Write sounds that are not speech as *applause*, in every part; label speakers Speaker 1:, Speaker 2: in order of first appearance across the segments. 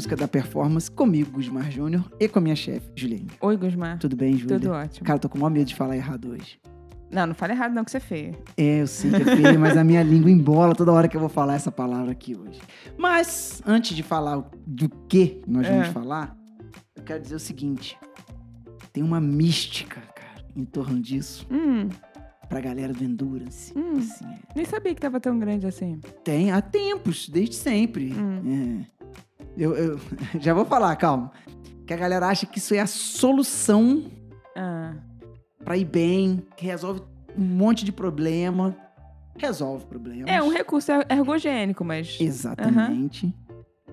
Speaker 1: busca da performance comigo, Gusmar Júnior, e com a minha chefe, Juliane.
Speaker 2: Oi, Gusmar.
Speaker 1: Tudo bem, Júlia?
Speaker 2: Tudo ótimo.
Speaker 1: Cara, tô com o maior medo de falar errado hoje.
Speaker 2: Não, não fala errado não, que você é feio.
Speaker 1: É, eu sei que é feio, mas a minha língua embola toda hora que eu vou falar essa palavra aqui hoje. Mas, antes de falar do que nós vamos
Speaker 2: É.
Speaker 1: falar, eu quero dizer o seguinte. Tem uma mística, cara, em torno disso,
Speaker 2: Hum,
Speaker 1: pra galera do Endurance.
Speaker 2: Hum.
Speaker 1: Assim, é.
Speaker 2: nem sabia que tava tão grande assim.
Speaker 1: Tem há tempos, desde sempre.
Speaker 2: Hum.
Speaker 1: É. Eu, eu- *laughs* já vou falar, calma. Que a galera acha que isso é a solução
Speaker 2: Ah,
Speaker 1: pra ir bem, que resolve um monte de problema. Resolve problemas.
Speaker 2: é um recurso er- ergogênico, mas...
Speaker 1: Exatamente.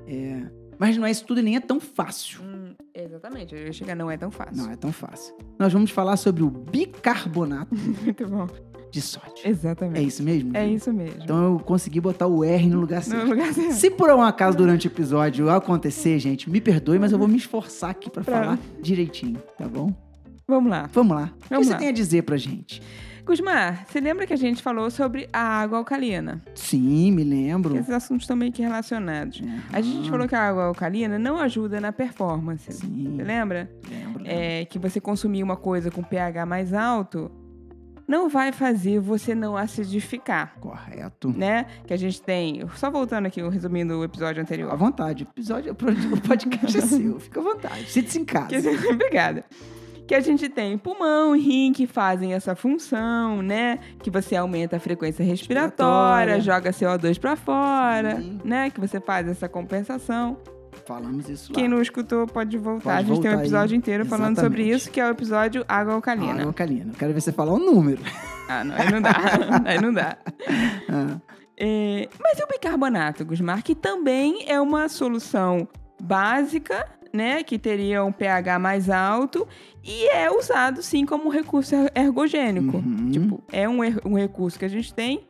Speaker 1: É. Mas não é isso tudo e nem é tão fácil.
Speaker 2: Hum, exatamente, eu ia chegar, não é tão fácil.
Speaker 1: Não é tão fácil. Nós vamos falar sobre o bicarbonato *laughs*
Speaker 2: Muito bom.
Speaker 1: De sódio.
Speaker 2: Exatamente.
Speaker 1: É isso mesmo?
Speaker 2: É isso mesmo.
Speaker 1: Então eu consegui botar o R no lugar
Speaker 2: no
Speaker 1: certo.
Speaker 2: lugar certo.
Speaker 1: Se por um acaso durante o episódio acontecer, gente, me perdoe, mas eu vou me esforçar aqui pra
Speaker 2: Pra-
Speaker 1: falar direitinho, tá bom?
Speaker 2: Vamos lá.
Speaker 1: Vamos lá. o que
Speaker 2: Vamos
Speaker 1: você
Speaker 2: lá.
Speaker 1: tem a dizer pra gente?
Speaker 2: Gusmar, você lembra que a gente falou sobre a água alcalina?
Speaker 1: Sim, me lembro.
Speaker 2: Esses assuntos estão meio que relacionados. A gente falou que a água alcalina não ajuda na performance.
Speaker 1: Sim,
Speaker 2: Você lembra?
Speaker 1: lembro. lembro.
Speaker 2: É, que você consumir uma coisa com pH mais alto não vai fazer você não acidificar,
Speaker 1: Correto.
Speaker 2: né? Que a gente tem. Só voltando aqui, resumindo o episódio
Speaker 1: Fica à
Speaker 2: anterior.
Speaker 1: vontade. O episódio, o podcast é *laughs* seu. Fica à vontade. Sinta-se em casa.
Speaker 2: Que- *laughs* Obrigada. Que a gente tem pulmão e rim que fazem essa função, né? Que você aumenta a frequência respiratória,
Speaker 1: Respiratória.
Speaker 2: joga CO2 pra fora,
Speaker 1: Sim.
Speaker 2: né? Que você faz essa compensação.
Speaker 1: Falamos isso lá.
Speaker 2: Quem não escutou pode voltar.
Speaker 1: Pode
Speaker 2: a gente tem um
Speaker 1: voltar aí.
Speaker 2: episódio inteiro falando sobre isso, que é o episódio água alcalina.
Speaker 1: Água alcalina. Quero ver você falar o número.
Speaker 2: Ah, não, aí não dá. *laughs* aí não dá.
Speaker 1: Ah,
Speaker 2: É, mas e o bicarbonato, Gusmar? Que também é uma solução básica, né? Que teria um pH mais alto e é usado, sim, como um recurso er- ergogênico.
Speaker 1: Uhum.
Speaker 2: Tipo, é um, er- um recurso que a gente tem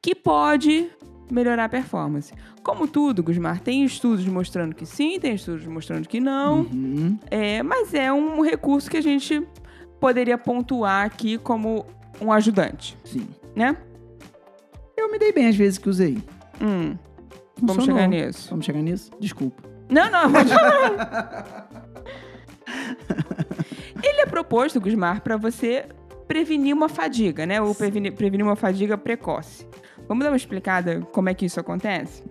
Speaker 2: que pode melhorar a performance. Como tudo, Gusmar, tem estudos mostrando que sim, tem estudos mostrando que não.
Speaker 1: uhum.
Speaker 2: É, mas é um recurso que a gente poderia pontuar aqui como um ajudante,
Speaker 1: Sim.
Speaker 2: né?
Speaker 1: Eu me dei bem às vezes que usei.
Speaker 2: Hum, vamos chegar nisso.
Speaker 1: Vamos chegar nisso? Desculpa.
Speaker 2: Não, não, mas *laughs* Ele é proposto, Gusmar, para você prevenir uma fadiga, né? Ou prevenir, prevenir uma fadiga precoce. Vamos dar uma explicada como é que isso acontece?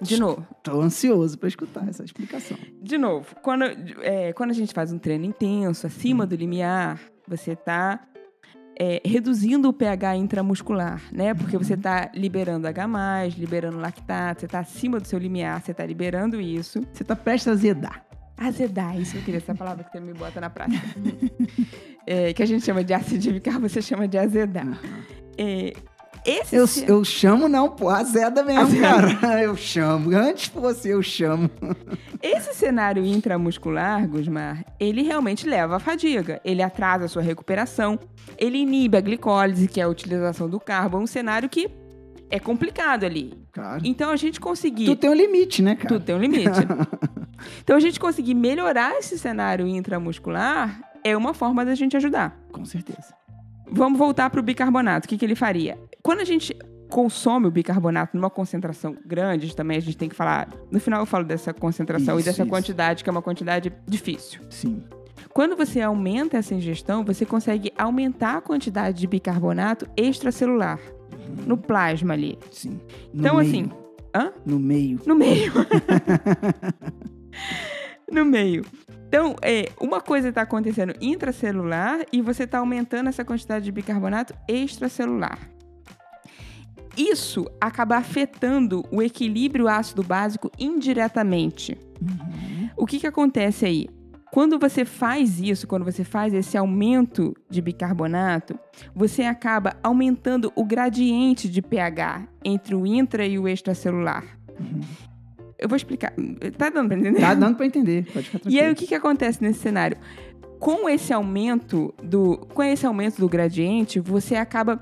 Speaker 2: De novo.
Speaker 1: Tô ansioso pra escutar essa explicação.
Speaker 2: De novo, quando, é, quando a gente faz um treino intenso, acima do limiar, você tá é, reduzindo o pH intramuscular, né? Porque você tá liberando H+, liberando lactato, você tá acima do seu limiar, você tá liberando isso.
Speaker 1: Você tá prestes a azedar.
Speaker 2: Azedar, isso eu queria, essa palavra que você me bota na prática. *laughs* É, que a gente chama de acidificar, você chama de azedar. É, esse
Speaker 1: Eu, eu chamo não, pô, azeda mesmo,
Speaker 2: Azeda.
Speaker 1: cara. *laughs* Eu chamo. Antes fosse, eu chamo.
Speaker 2: Esse cenário intramuscular, Gusmar, ele realmente leva à fadiga. Ele atrasa a sua recuperação, ele inibe a glicólise, que é a utilização do carbo. É um cenário que é complicado ali.
Speaker 1: Claro.
Speaker 2: Então, a gente conseguir...
Speaker 1: Tu tem um limite, né, cara?
Speaker 2: Tudo tem um limite. *laughs* então, a gente conseguir melhorar esse cenário intramuscular é uma forma da gente ajudar.
Speaker 1: Com certeza.
Speaker 2: Vamos voltar para o bicarbonato. O que, que ele faria? Quando a gente consome o bicarbonato numa concentração grande, também a gente tem que falar. No final eu falo dessa concentração e
Speaker 1: Isso,
Speaker 2: dessa
Speaker 1: isso.
Speaker 2: quantidade, que é uma quantidade difícil.
Speaker 1: Sim.
Speaker 2: Quando você aumenta essa ingestão, você consegue aumentar a quantidade de bicarbonato extracelular no plasma ali.
Speaker 1: Sim. No
Speaker 2: Então,
Speaker 1: meio.
Speaker 2: assim, hã?
Speaker 1: No meio.
Speaker 2: No meio. *laughs* no meio. Então, é, uma coisa está acontecendo intracelular e você está aumentando essa quantidade de bicarbonato extracelular. Isso acaba afetando o equilíbrio ácido básico indiretamente.
Speaker 1: Uhum.
Speaker 2: O que, que acontece aí? Quando você faz isso, quando você faz esse aumento de bicarbonato, você acaba aumentando o gradiente de pH entre o intra e o extracelular. Eu vou explicar. Tá dando pra entender?
Speaker 1: Tá dando pra entender. Pode ficar
Speaker 2: E
Speaker 1: tranquilo.
Speaker 2: aí o que, que acontece nesse cenário? Com esse aumento do, com esse aumento do gradiente, você acaba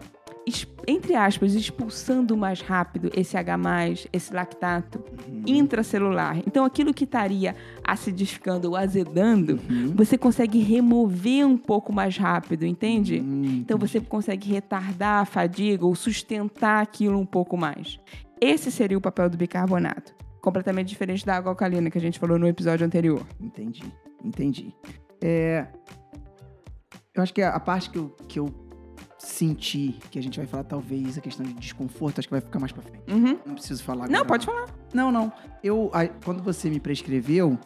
Speaker 2: entre aspas, expulsando mais rápido esse H+, esse lactato
Speaker 1: Uhum.
Speaker 2: intracelular. Então, aquilo que estaria acidificando ou azedando,
Speaker 1: Uhum.
Speaker 2: você consegue remover um pouco mais rápido, entende?
Speaker 1: Hum,
Speaker 2: Então você consegue retardar a fadiga ou sustentar aquilo um pouco mais. Esse seria o papel do bicarbonato. completamente diferente da água alcalina que a gente falou no episódio anterior.
Speaker 1: Entendi, entendi. É, eu acho que a parte que eu, que eu senti, que a gente vai falar talvez a questão de desconforto, acho que vai ficar mais pra frente.
Speaker 2: Uhum.
Speaker 1: Não preciso falar
Speaker 2: Não,
Speaker 1: agora,
Speaker 2: pode falar.
Speaker 1: Não, não. Eu, a- quando você me prescreveu,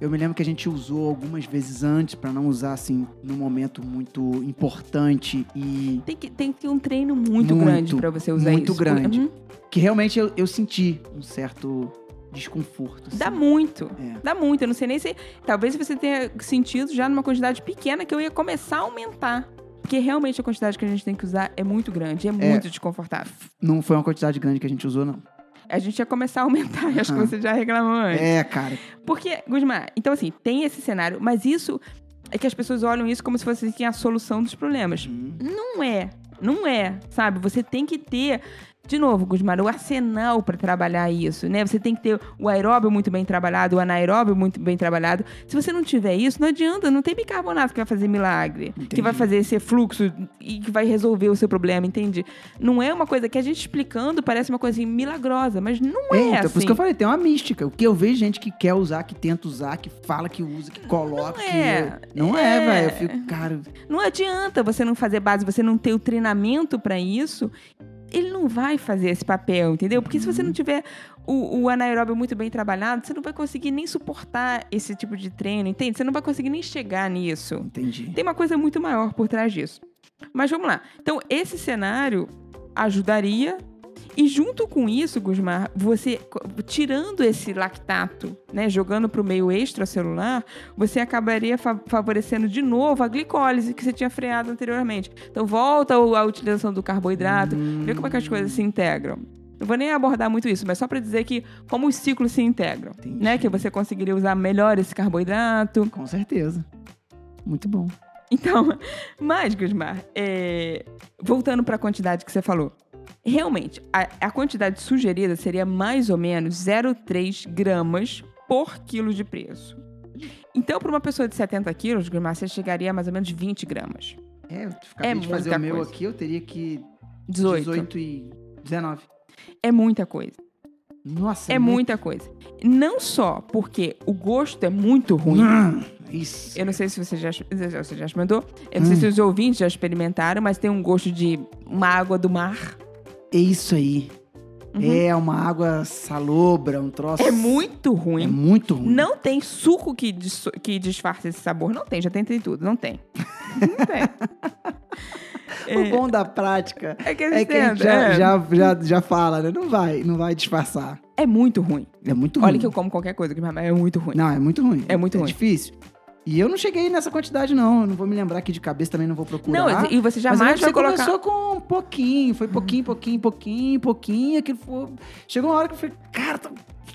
Speaker 1: eu me lembro que a gente usou algumas vezes antes pra não usar assim num momento muito importante e
Speaker 2: Tem que, tem que ter um treino muito,
Speaker 1: Muito,
Speaker 2: grande pra você usar
Speaker 1: muito
Speaker 2: isso.
Speaker 1: grande.
Speaker 2: Uhum.
Speaker 1: que realmente eu, eu senti um certo desconforto.
Speaker 2: Dá
Speaker 1: assim.
Speaker 2: muito.
Speaker 1: É.
Speaker 2: Dá muito. Eu não sei nem se. Talvez você tenha sentido já numa quantidade pequena que eu ia começar a aumentar. Porque realmente a quantidade que a gente tem que usar é muito grande, é muito desconfortável.
Speaker 1: Não foi uma quantidade grande que a gente usou, não.
Speaker 2: A gente ia começar a aumentar, acho que você já reclamou antes.
Speaker 1: É, cara.
Speaker 2: Porque, Gusmar, então assim, tem esse cenário, mas isso é que as pessoas olham isso como se fosse assim, a solução dos problemas.
Speaker 1: Hum,
Speaker 2: Não é. Não é, sabe? Você tem que ter, de novo, Gusmar, o arsenal para trabalhar isso, né? Você tem que ter o aeróbio muito bem trabalhado, o anaeróbio muito bem trabalhado. Se você não tiver isso, não adianta, não tem bicarbonato que vai fazer milagre, que
Speaker 1: Entendi.
Speaker 2: vai fazer esse fluxo e que vai resolver o seu problema, entende? Não é uma coisa que a gente explicando parece uma coisa assim, milagrosa, mas não é,
Speaker 1: É, então,
Speaker 2: assim.
Speaker 1: por isso que eu falei, tem uma mística. O que eu vejo gente que quer usar, que tenta usar, que fala que usa, que coloca.
Speaker 2: Não
Speaker 1: que-
Speaker 2: é.
Speaker 1: Não é,
Speaker 2: É.
Speaker 1: velho. Eu fico, cara.
Speaker 2: Não adianta você não fazer base, você não ter o treinamento para isso. Ele não vai fazer esse papel, entendeu? Porque se você não tiver o, o anaeróbio muito bem trabalhado, você não vai conseguir nem suportar esse tipo de treino, entende? Você não vai conseguir nem chegar nisso.
Speaker 1: Entendi.
Speaker 2: Tem uma coisa muito maior por trás disso. Mas vamos lá. Então, esse cenário ajudaria. E junto com isso, Gusmar, você tirando esse lactato, né, jogando para o meio extracelular, você acabaria fa- favorecendo de novo a glicólise que você tinha freado anteriormente. Então, volta à utilização do carboidrato, vê como é que as coisas se integram. Não vou nem abordar muito isso, mas só para dizer que como os ciclos se integram,
Speaker 1: Entendi.
Speaker 2: né, que você conseguiria usar melhor esse carboidrato,
Speaker 1: Com certeza. Muito bom.
Speaker 2: então, *laughs* mas, Gusmar, é, voltando para a quantidade que você falou. Realmente, a, a quantidade sugerida seria mais ou menos 0,3 gramas por quilo de peso. Então, para uma pessoa de 70 quilos, você chegaria a mais ou menos 20 gramas.
Speaker 1: É, eu acabei
Speaker 2: É
Speaker 1: de fazer
Speaker 2: muita
Speaker 1: o meu
Speaker 2: coisa.
Speaker 1: aqui, eu teria que
Speaker 2: 18.
Speaker 1: 18 e 19.
Speaker 2: É muita coisa.
Speaker 1: Nossa,
Speaker 2: É muita coisa. Não só porque o gosto é muito ruim.
Speaker 1: Hum, isso.
Speaker 2: Eu não sei se você já, você já experimentou. Eu não sei se os ouvintes já experimentaram, mas tem um gosto de uma água do mar.
Speaker 1: É isso aí. É uma água salobra, um troço.
Speaker 2: Uhum. É muito ruim.
Speaker 1: É muito ruim.
Speaker 2: Não tem suco que, que disfarce esse sabor. Não tem, já tentei tudo. Não tem. Não tem. *laughs*
Speaker 1: O bom da prática
Speaker 2: É que,
Speaker 1: é que a gente já,
Speaker 2: é,
Speaker 1: já, já, já fala, né? Não vai, não vai disfarçar.
Speaker 2: é muito ruim.
Speaker 1: É muito ruim.
Speaker 2: Olha que eu como qualquer coisa, mas é muito ruim.
Speaker 1: Não, é muito ruim.
Speaker 2: É muito ruim.
Speaker 1: difícil. E eu não cheguei nessa quantidade, não. Eu não vou me lembrar aqui de cabeça, também não vou procurar.
Speaker 2: Não, e você
Speaker 1: Mas
Speaker 2: jamais
Speaker 1: lembro que
Speaker 2: vai
Speaker 1: você
Speaker 2: colocar.
Speaker 1: começou com um pouquinho, foi pouquinho, pouquinho, pouquinho, pouquinho, aquilo foi... Chegou uma hora que eu falei, cara, tá,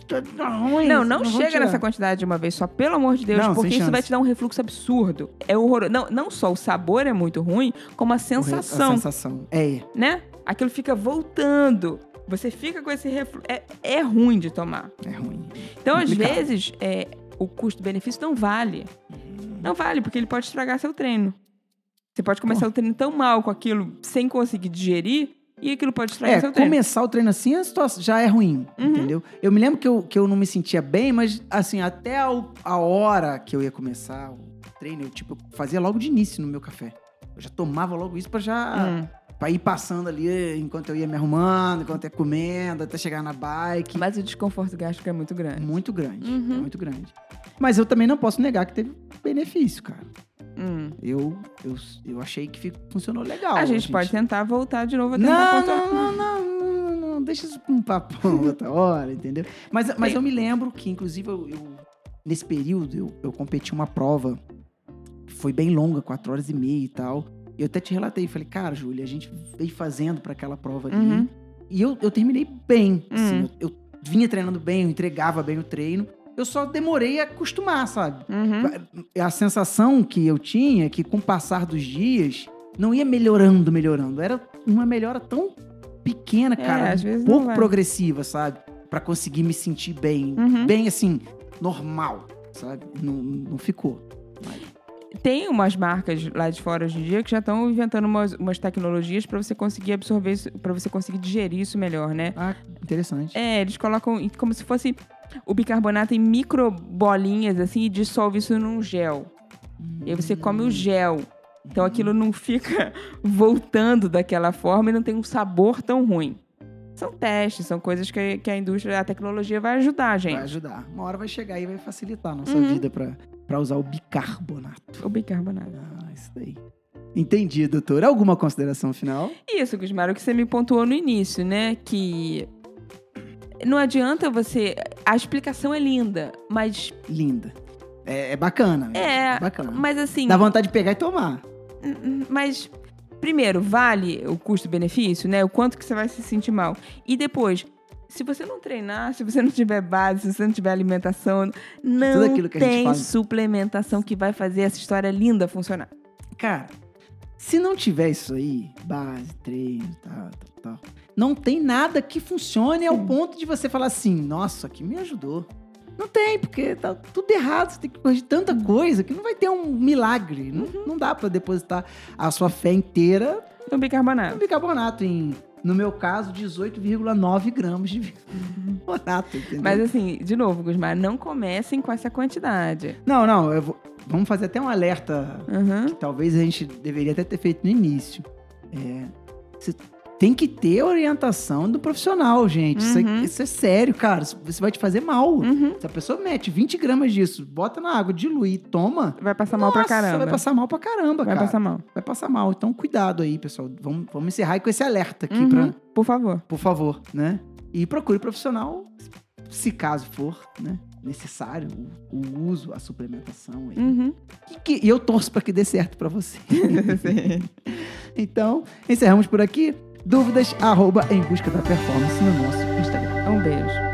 Speaker 1: tá, tá ruim.
Speaker 2: Não, não
Speaker 1: vou
Speaker 2: chega nessa quantidade de uma vez só, pelo amor de Deus,
Speaker 1: Não,
Speaker 2: porque isso vai te dar um refluxo absurdo. É horroroso. Não, não só o sabor é muito ruim, como a
Speaker 1: O re-
Speaker 2: sensação,
Speaker 1: A sensação. É,
Speaker 2: né? Aquilo fica voltando. Você fica com esse refluxo. É, é ruim de tomar.
Speaker 1: é ruim.
Speaker 2: Então, às
Speaker 1: Complicado.
Speaker 2: vezes, é, o custo-benefício não vale. Não vale, porque ele pode estragar seu treino. Você pode começar o treino tão mal com aquilo sem conseguir digerir, e aquilo pode estragar
Speaker 1: É,
Speaker 2: seu treino.
Speaker 1: começar o treino assim a situação já é ruim,
Speaker 2: Uhum.
Speaker 1: entendeu? Eu me lembro que eu, que eu não me sentia bem, mas assim, até a, hora que eu ia começar o treino, eu tipo, fazia logo de início no meu café. Eu já tomava logo isso pra já
Speaker 2: Hum.
Speaker 1: Pra ir passando ali enquanto eu ia me arrumando, enquanto eu ia comendo, até chegar na bike.
Speaker 2: Mas o desconforto gástrico é muito grande.
Speaker 1: Muito grande,
Speaker 2: Uhum.
Speaker 1: é muito grande. Mas eu também não posso negar que teve benefício, cara.
Speaker 2: Hum.
Speaker 1: Eu, eu, eu achei que funcionou legal.
Speaker 2: A gente pode tentar voltar de novo a tentar
Speaker 1: Não, não, não, não, não, não, deixa isso um papo *laughs* outra hora, entendeu? Mas, mas
Speaker 2: Bem.
Speaker 1: eu me lembro que, inclusive, eu, eu- nesse período, eu, eu competi uma prova que foi bem longa, quatro horas e meia e tal. Eu até te relatei, falei, cara, Júlia, a gente veio fazendo pra aquela prova ali.
Speaker 2: Uhum.
Speaker 1: E eu, eu terminei bem, assim,
Speaker 2: Uhum.
Speaker 1: eu, eu vinha treinando bem, eu entregava bem o treino. Eu só demorei a acostumar, sabe?
Speaker 2: Uhum.
Speaker 1: A sensação que eu tinha é que com o passar dos dias não ia melhorando, melhorando. Era uma melhora tão pequena,
Speaker 2: É,
Speaker 1: cara,
Speaker 2: às vezes
Speaker 1: pouco progressiva, sabe? Pra conseguir me sentir bem,
Speaker 2: Uhum.
Speaker 1: bem assim, normal, sabe? Não, não ficou.
Speaker 2: Tem umas marcas lá de fora hoje em dia que já estão inventando umas, umas tecnologias para você conseguir absorver isso, para você conseguir digerir isso melhor, né?
Speaker 1: Ah, interessante.
Speaker 2: É, eles colocam como se fosse o bicarbonato em microbolinhas assim e dissolve isso num gel. E aí você come o gel. Então aquilo não fica *laughs* voltando daquela forma e não tem um sabor tão ruim. São testes, são coisas que, que a indústria, a tecnologia vai ajudar gente.
Speaker 1: Vai ajudar. Uma hora vai chegar e vai facilitar a nossa
Speaker 2: Uhum.
Speaker 1: vida pra, pra usar o bicarbonato.
Speaker 2: O bicarbonato.
Speaker 1: Ah, isso daí. Entendi, doutor. Alguma consideração final?
Speaker 2: Isso, Gusmar, o que você me pontuou no início, né? Que não adianta você. A explicação é linda, mas.
Speaker 1: Linda. É, é bacana. né?
Speaker 2: É,
Speaker 1: bacana.
Speaker 2: Mas assim.
Speaker 1: Dá vontade de pegar e tomar.
Speaker 2: Mas, primeiro, vale o custo-benefício, né? O quanto que você vai se sentir mal. E depois, se você não treinar, se você não tiver base, se você não tiver alimentação, não tem suplementação que vai fazer essa história linda funcionar.
Speaker 1: Cara, se não tiver isso aí, base, treino, tal, tal, tal, não tem nada que funcione ao
Speaker 2: Sim.
Speaker 1: ponto de você falar assim, nossa, aqui me ajudou. Não tem, porque tá tudo errado, você tem que corrigir tanta coisa que não vai ter um milagre. Não,
Speaker 2: Uhum.
Speaker 1: não dá pra depositar a sua fé inteira
Speaker 2: No
Speaker 1: no
Speaker 2: bicarbonato.
Speaker 1: bicarbonato, em, no meu caso, 18,9 gramas de bicarbonato, entendeu?
Speaker 2: Mas assim, de novo, Gusmar, não comecem com essa quantidade.
Speaker 1: Não, não, eu vou- vamos fazer até um alerta
Speaker 2: Uhum.
Speaker 1: que talvez a gente deveria até ter feito no início. É, você tem que ter orientação do profissional, gente. Isso, é,
Speaker 2: Uhum.
Speaker 1: isso é sério, cara. Isso vai te fazer mal.
Speaker 2: Uhum.
Speaker 1: Se a pessoa mete 20 gramas disso, bota na água, dilui toma.
Speaker 2: Vai passar mal pra
Speaker 1: nossa,
Speaker 2: caramba.
Speaker 1: Vai passar mal pra caramba,
Speaker 2: Vai
Speaker 1: cara.
Speaker 2: passar mal.
Speaker 1: Vai passar mal. Então, cuidado aí, pessoal. Vamos, vamos encerrar com esse alerta aqui,
Speaker 2: Uhum.
Speaker 1: pra,
Speaker 2: Por favor.
Speaker 1: por favor, né? E procure profissional, se caso for, né? Necessário o, o uso, a suplementação aí.
Speaker 2: Uhum.
Speaker 1: E, que- e eu torço pra que dê certo pra você. *laughs* Então, encerramos por aqui. Dúvidas, arroba em busca da performance no nosso Instagram.
Speaker 2: Um beijo.